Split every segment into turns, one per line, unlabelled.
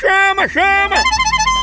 Chama, chama!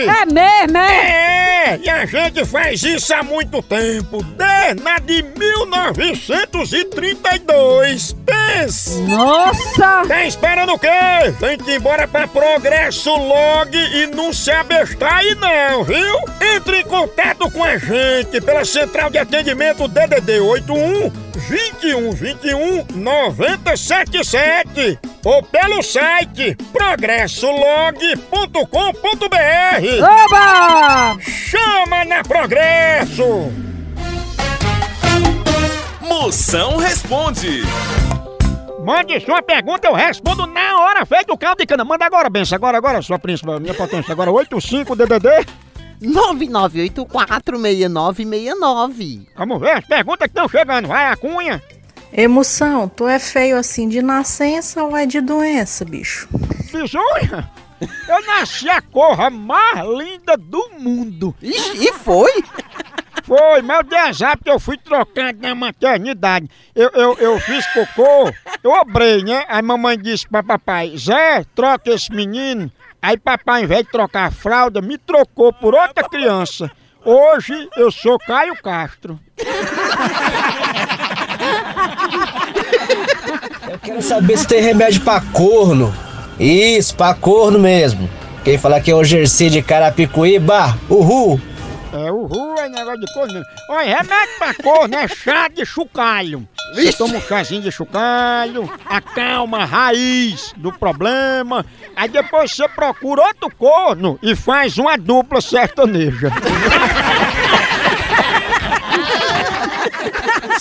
É mesmo, é?
É, e a gente faz isso há muito tempo, desde de 1932. Pense!
Nossa!
Tá esperando o quê? Vem-te embora pra Progresso Log e não se abestar aí não, viu? Entre em contato com a gente pela central de atendimento DDD 81 21 21 977 ou pelo site progressolog.com.br.
Oba!
Chama na Progresso!
Moção responde.
Mande sua pergunta, eu respondo na hora, feito o caldo de cana. Manda agora, benção. Agora, agora, sua príncipa, minha potência. Agora, 85 DDD.
99846969.
Vamos ver as perguntas que estão chegando. Vai, a cunha.
Emoção, tu é feio assim de nascença ou é de doença, bicho?
Bisunha. Eu nasci a corra mais linda do mundo.
Ixi, e foi?
Foi, mas eu dei azar porque eu fui trocando na maternidade. Eu, eu, eu fiz cocô, eu obrei, né? Aí mamãe disse pra papai, Zé, troca esse menino. Aí papai, ao invés de trocar a fralda, me trocou por outra criança. Hoje eu sou Caio Castro.
Quero saber se tem remédio pra corno. Isso, pra corno mesmo. Quem falar que é o Jersey de Carapicuíba, uhul!
É, ru é negócio de corno. Olha, remédio pra corno é chá de chocalho. Você toma um chazinho de chocalho, acalma a raiz do problema, aí depois você procura outro corno e faz uma dupla sertaneja.